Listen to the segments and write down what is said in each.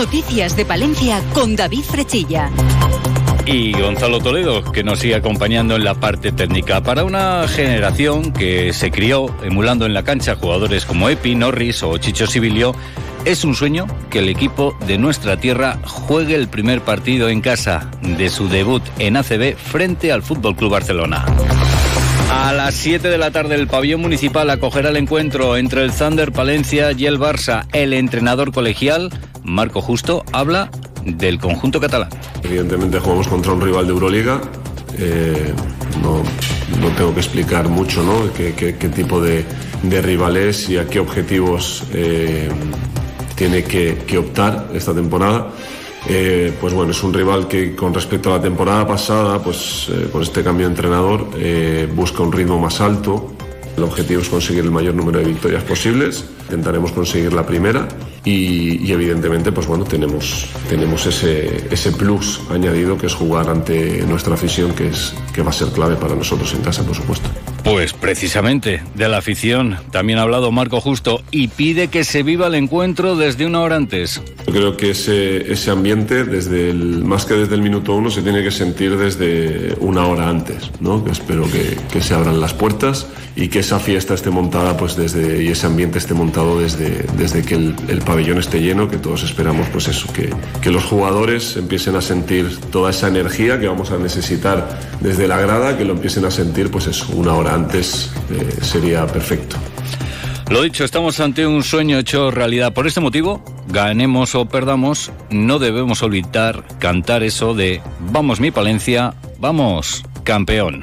Noticias de Palencia con David Frechilla y Gonzalo Toledo, que nos sigue acompañando en la parte técnica. Para una generación que se crió emulando en la cancha jugadores como Epi, Norris o Chicho Sibilio, es un sueño que el equipo de nuestra tierra juegue el primer partido en casa de su debut en ACB frente al Fútbol Club Barcelona. A las 7 de la tarde el pabellón municipal acogerá el encuentro entre el Thunder Palencia y el Barça. El entrenador colegial, Marco Justo, habla del conjunto catalán. Evidentemente jugamos contra un rival de Euroliga. Eh, no, tengo que explicar mucho ¿no? qué, tipo de, de, rival es y a qué objetivos eh, tiene que, optar esta temporada. Eh, pues bueno, es un rival que con respecto a la temporada pasada, pues con este cambio de entrenador, busca un ritmo más alto. El objetivo es conseguir el mayor número de victorias posibles. Intentaremos conseguir la primera y, evidentemente, pues bueno, tenemos, tenemos ese, ese plus añadido que es jugar ante nuestra afición, que, es, que va a ser clave para nosotros en casa, por supuesto. Pues precisamente de la afición también ha hablado Marco Justo y pide que se viva el encuentro desde una hora antes. Yo creo que ese, ambiente, desde más que desde el minuto uno, se tiene que sentir desde una hora antes, ¿no? Que espero que, que se abran las puertas y que esa fiesta esté montada pues desde y ese ambiente esté montado desde, desde que el, el pabellón esté lleno, que todos esperamos pues eso, que, que los jugadores empiecen a sentir toda esa energía que vamos a necesitar desde la grada, que lo empiecen a sentir pues eso, una hora antes eh, sería perfecto. Lo dicho, estamos ante un sueño hecho realidad. Por este motivo, ganemos o perdamos, no debemos olvidar cantar eso de vamos mi Palencia, vamos campeón.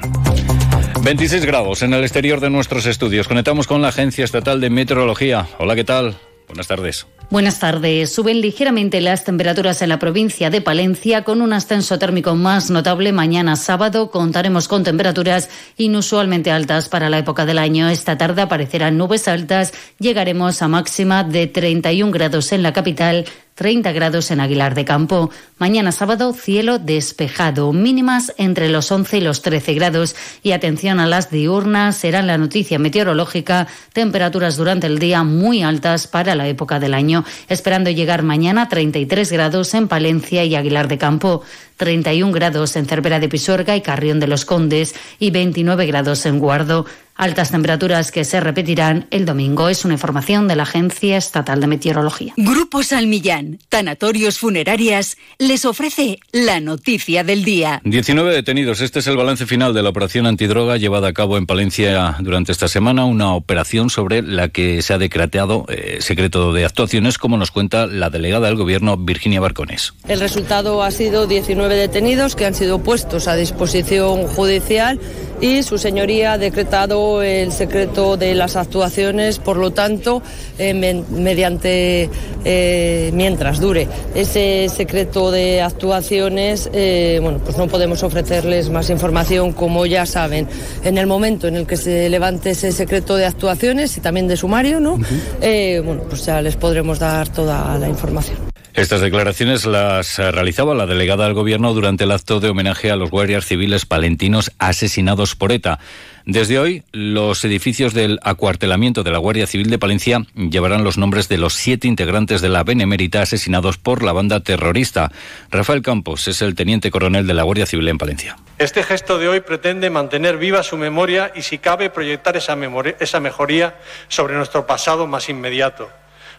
26 grados en el exterior de nuestros estudios. Conectamos con la Agencia Estatal de Meteorología. Hola, ¿qué tal? Buenas tardes. Buenas tardes. Suben ligeramente las temperaturas en la provincia de Palencia con un ascenso térmico más notable. Mañana sábado contaremos con temperaturas inusualmente altas para la época del año. Esta tarde aparecerán nubes altas. Llegaremos a máxima de 31 grados en la capital, 30 grados en Aguilar de Campo. Mañana sábado, cielo despejado, mínimas entre los 11 y los 13 grados. Y atención a las diurnas, serán la noticia meteorológica, temperaturas durante el día muy altas para la época del año, esperando llegar mañana a 33 grados en Palencia y Aguilar de Campo. 31 grados en Cervera de Pisuerga y Carrión de los Condes y 29 grados en Guardo. Altas temperaturas que se repetirán el domingo. Es una información de la Agencia Estatal de Meteorología. Grupo Salmillán, Tanatorios Funerarias, les ofrece la noticia del día. 19 detenidos. Este es el balance final de la operación antidroga llevada a cabo en Palencia durante esta semana. Una operación sobre la que se ha decretado eh, secreto de actuaciones, como nos cuenta la delegada del Gobierno, Virginia Barcones. El resultado ha sido 19 detenidos que han sido puestos a disposición judicial y su señoría ha decretado el secreto de las actuaciones, por lo tanto, eh, mediante, eh, mientras dure ese secreto de actuaciones, eh, bueno, pues no podemos ofrecerles más información, como ya saben. En el momento en el que se levante ese secreto de actuaciones y también de sumario, ¿no? bueno, pues ya les podremos dar toda la información. Estas declaraciones las realizaba la delegada del Gobierno durante el acto de homenaje a los guardias civiles palentinos asesinados por ETA. Desde hoy, los edificios del acuartelamiento de la Guardia Civil de Palencia llevarán los nombres de los siete integrantes de la Benemérita asesinados por la banda terrorista. Rafael Campos es el teniente coronel de la Guardia Civil en Palencia. Este gesto de hoy pretende mantener viva su memoria y, si cabe, proyectar esa, esa mejoría sobre nuestro pasado más inmediato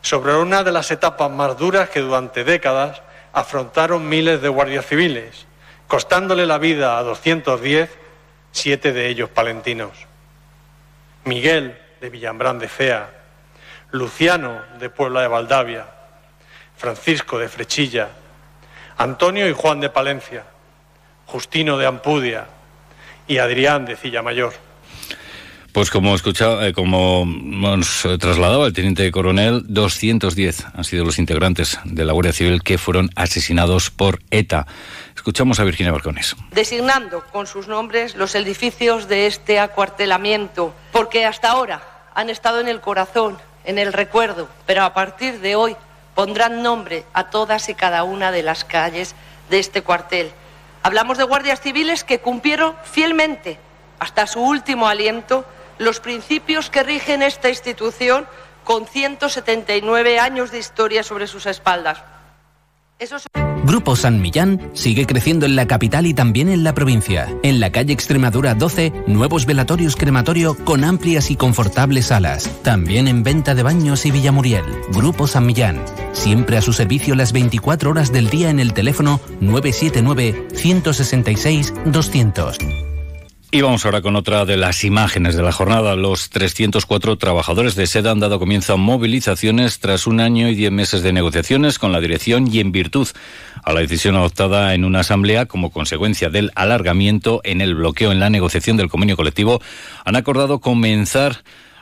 sobre una de las etapas más duras que durante décadas afrontaron miles de guardias civiles, costándole la vida a 210, siete de ellos palentinos. Miguel de Villambrán de Cea, Luciano de Puebla de Valdavia, Francisco de Frechilla, Antonio y Juan de Palencia, Justino de Ampudia. Y Adrián de Cilla Mayor. Pues como escuchado, eh, como hemos trasladado el teniente coronel, 210 han sido los integrantes de la Guardia Civil que fueron asesinados por ETA. Escuchamos a Virginia Barcones. Designando con sus nombres los edificios de este acuartelamiento, porque hasta ahora han estado en el corazón, en el recuerdo, pero a partir de hoy pondrán nombre a todas y cada una de las calles de este cuartel. Hablamos de guardias civiles que cumplieron fielmente hasta su último aliento los principios que rigen esta institución con 179 años de historia sobre sus espaldas. Grupo San Millán sigue creciendo en la capital y también en la provincia. En la calle Extremadura 12, nuevos velatorios crematorio con amplias y confortables salas. También en venta de baños y Villamuriel. Grupo San Millán. Siempre a su servicio las 24 horas del día en el teléfono 979 166 200. Y vamos ahora con otra de las imágenes de la jornada. Los 304 trabajadores de SEDA han dado comienzo a movilizaciones tras un año y diez meses de negociaciones con la dirección y en virtud a la decisión adoptada en una asamblea como consecuencia del alargamiento en el bloqueo en la negociación del convenio colectivo, han acordado comenzar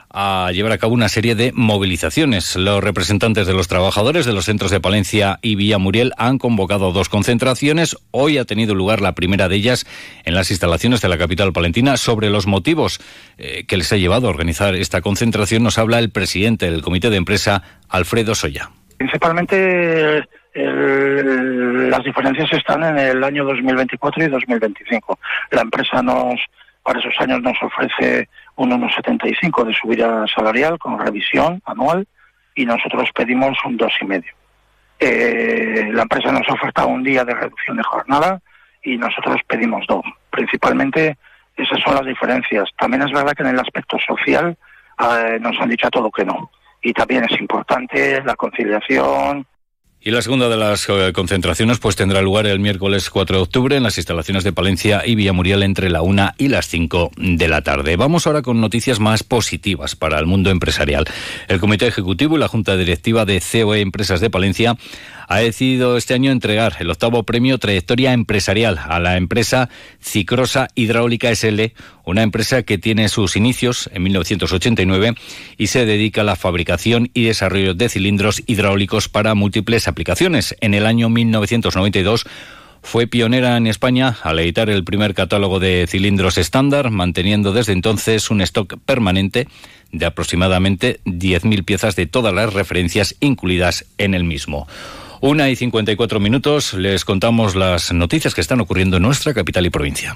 a llevar a cabo una serie de movilizaciones. Los representantes de los trabajadores de los centros de Palencia y Villa Muriel han convocado dos concentraciones. Hoy ha tenido lugar la primera de ellas en las instalaciones de la capital palentina. Sobre los motivos eh, que les ha llevado a organizar esta concentración nos habla el presidente del comité de empresa, Alfredo Soya. Principalmente las diferencias están en el año 2024 y 2025. La empresa nos para esos años nos ofrece un 1,75 de subida salarial con revisión anual y nosotros pedimos un 2,5. Eh, la empresa nos oferta un día de reducción de jornada y nosotros pedimos dos. Principalmente esas son las diferencias. También es verdad que en el aspecto social eh, nos han dicho a todo que no. Y también es importante la conciliación, y la segunda de las eh, concentraciones pues tendrá lugar el miércoles 4 de octubre en las instalaciones de Palencia y Villamuriel entre la 1 y las 5 de la tarde. Vamos ahora con noticias más positivas para el mundo empresarial. El Comité Ejecutivo y la Junta Directiva de COE Empresas de Palencia ha decidido este año entregar el octavo premio Trayectoria Empresarial a la empresa Cicrosa Hidráulica SL, una empresa que tiene sus inicios en 1989 y se dedica a la fabricación y desarrollo de cilindros hidráulicos para múltiples aplicaciones. En el año 1992 fue pionera en España al editar el primer catálogo de cilindros estándar, manteniendo desde entonces un stock permanente de aproximadamente 10.000 piezas de todas las referencias incluidas en el mismo. Una y 54 minutos les contamos las noticias que están ocurriendo en nuestra capital y provincia.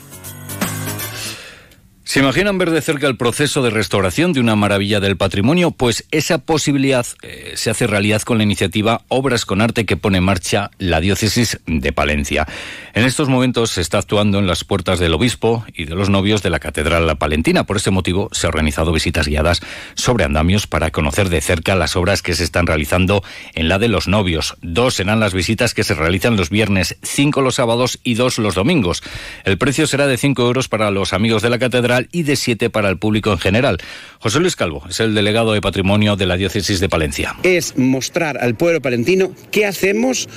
¿Se imaginan ver de cerca el proceso de restauración de una maravilla del patrimonio? Pues esa posibilidad eh, se hace realidad con la iniciativa Obras con Arte que pone en marcha la diócesis de Palencia. En estos momentos se está actuando en las puertas del obispo y de los novios de la Catedral Palentina. Por ese motivo se han organizado visitas guiadas sobre andamios para conocer de cerca las obras que se están realizando en la de los novios. Dos serán las visitas que se realizan los viernes, cinco los sábados y dos los domingos. El precio será de cinco euros para los amigos de la Catedral y de 7 para el público en general. José Luis Calvo es el delegado de patrimonio de la diócesis de Palencia. Es mostrar al pueblo palentino qué hacemos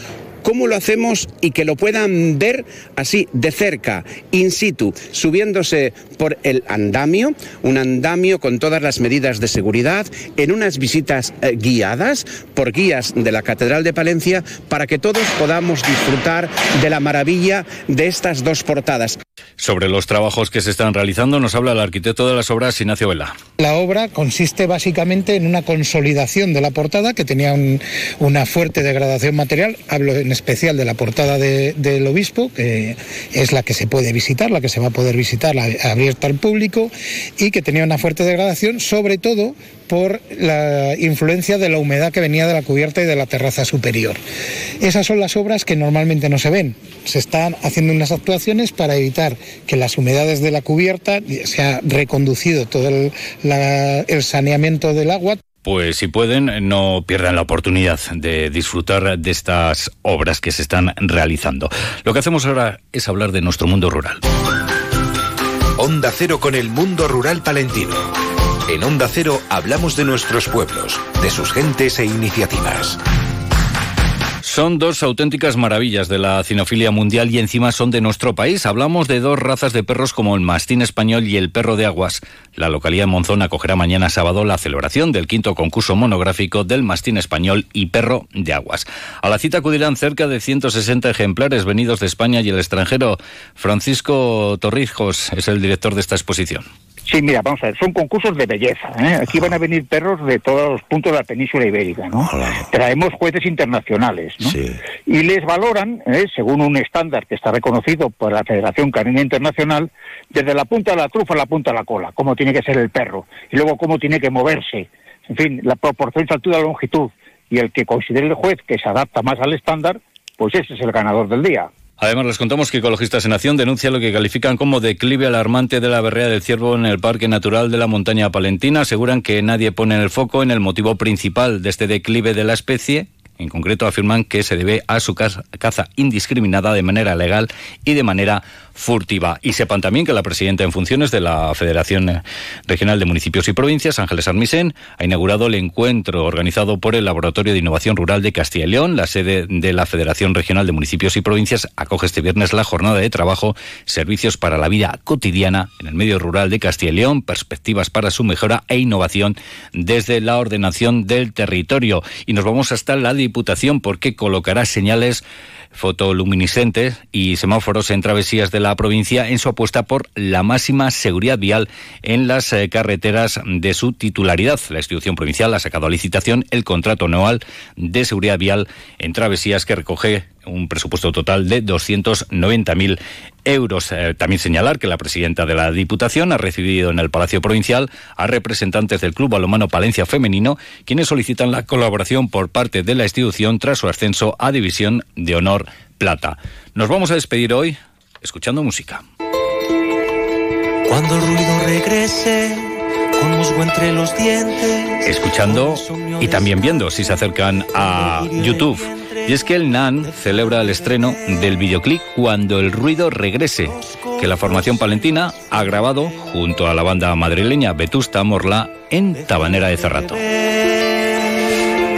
¿Cómo lo hacemos y que lo puedan ver así de cerca, in situ, subiéndose por el andamio, un andamio con todas las medidas de seguridad, en unas visitas eh, guiadas por guías de la Catedral de Palencia, para que todos podamos disfrutar de la maravilla de estas dos portadas? Sobre los trabajos que se están realizando nos habla el arquitecto de las obras, Ignacio Vela. La obra consiste básicamente en una consolidación de la portada que tenía una fuerte degradación material. Hablo en especial de la portada del obispo, que es la que se puede visitar, la que se va a poder visitar abierta al público, y que tenía una fuerte degradación, sobre todo por la influencia de la humedad que venía de la cubierta y de la terraza superior. Esas son las obras que normalmente no se ven. Se están haciendo unas actuaciones para evitar que las humedades de la cubierta se ha reconducido todo el saneamiento del agua pues si pueden, no pierdan la oportunidad de disfrutar de estas obras que se están realizando. Lo que hacemos ahora es hablar de nuestro mundo rural. Onda Cero con el mundo rural palentino. En Onda Cero hablamos de nuestros pueblos, de sus gentes e iniciativas. Son dos auténticas maravillas de la cinofilia mundial y encima son de nuestro país. Hablamos de dos razas de perros como el mastín español y el perro de aguas. La localidad de Monzón acogerá mañana sábado la celebración del quinto concurso monográfico del mastín español y perro de aguas. A la cita acudirán cerca de 160 ejemplares venidos de España y el extranjero. Francisco Torrijos es el director de esta exposición. Sí, mira, vamos a ver, son concursos de belleza. ¿eh? Aquí van a venir perros de todos los puntos de la península ibérica, ¿no? Traemos jueces internacionales, ¿no? Y les valoran, ¿eh? según un estándar que está reconocido por la Federación Canina Internacional, desde la punta de la trufa a la punta de la cola, cómo tiene que ser el perro, y luego cómo tiene que moverse, en fin, la proporción de altura-longitud, y el que considere el juez que se adapta más al estándar, pues ese es el ganador del día. Además, les contamos que Ecologistas en Acción denuncia lo que califican como declive alarmante de la berrea del ciervo en el Parque Natural de la Montaña Palentina. Aseguran que nadie pone el foco en el motivo principal de este declive de la especie, en concreto afirman que se debe a su caza indiscriminada de manera legal y de manera furtiva. Y sepan también que la presidenta en funciones de la Federación Regional de Municipios y Provincias, Ángeles Armisen, ha inaugurado el encuentro organizado por el Laboratorio de Innovación Rural de Castilla y León. La sede de la Federación Regional de Municipios y Provincias acoge este viernes la jornada de trabajo Servicios para la Vida Cotidiana en el medio rural de Castilla y León, perspectivas para su mejora e innovación desde la ordenación del territorio. Y nos vamos hasta la Diputación porque colocará señales fotoluminiscentes y semáforos en travesías de la provincia en su apuesta por la máxima seguridad vial en las eh, carreteras de su titularidad. La institución provincial ha sacado a licitación el contrato anual de seguridad vial en travesías que recoge un presupuesto total de 290.000 euros. Eh, también señalar que la presidenta de la Diputación ha recibido en el Palacio Provincial a representantes del Club Balomano Palencia Femenino, quienes solicitan la colaboración por parte de la institución tras su ascenso a División de Honor Plata. Nos vamos a despedir hoy escuchando música. Cuando el ruido regrese, con musgo entre los dientes. Escuchando y también viendo si se acercan a YouTube. Y es que el NAN celebra el estreno del videoclip Cuando el ruido regrese, que la formación palentina ha grabado junto a la banda madrileña Vetusta Morla en Tabanera de Cerrato.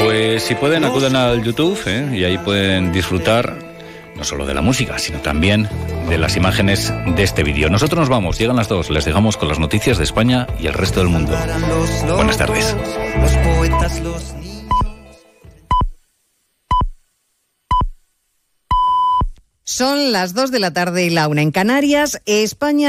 Pues si pueden acuden al YouTube ¿eh? y ahí pueden disfrutar no solo de la música, sino también de las imágenes de este vídeo. Nosotros nos vamos, llegan las dos, les dejamos con las noticias de España y el resto del mundo. Buenas tardes. Son las 2 de la tarde y la una en Canarias. España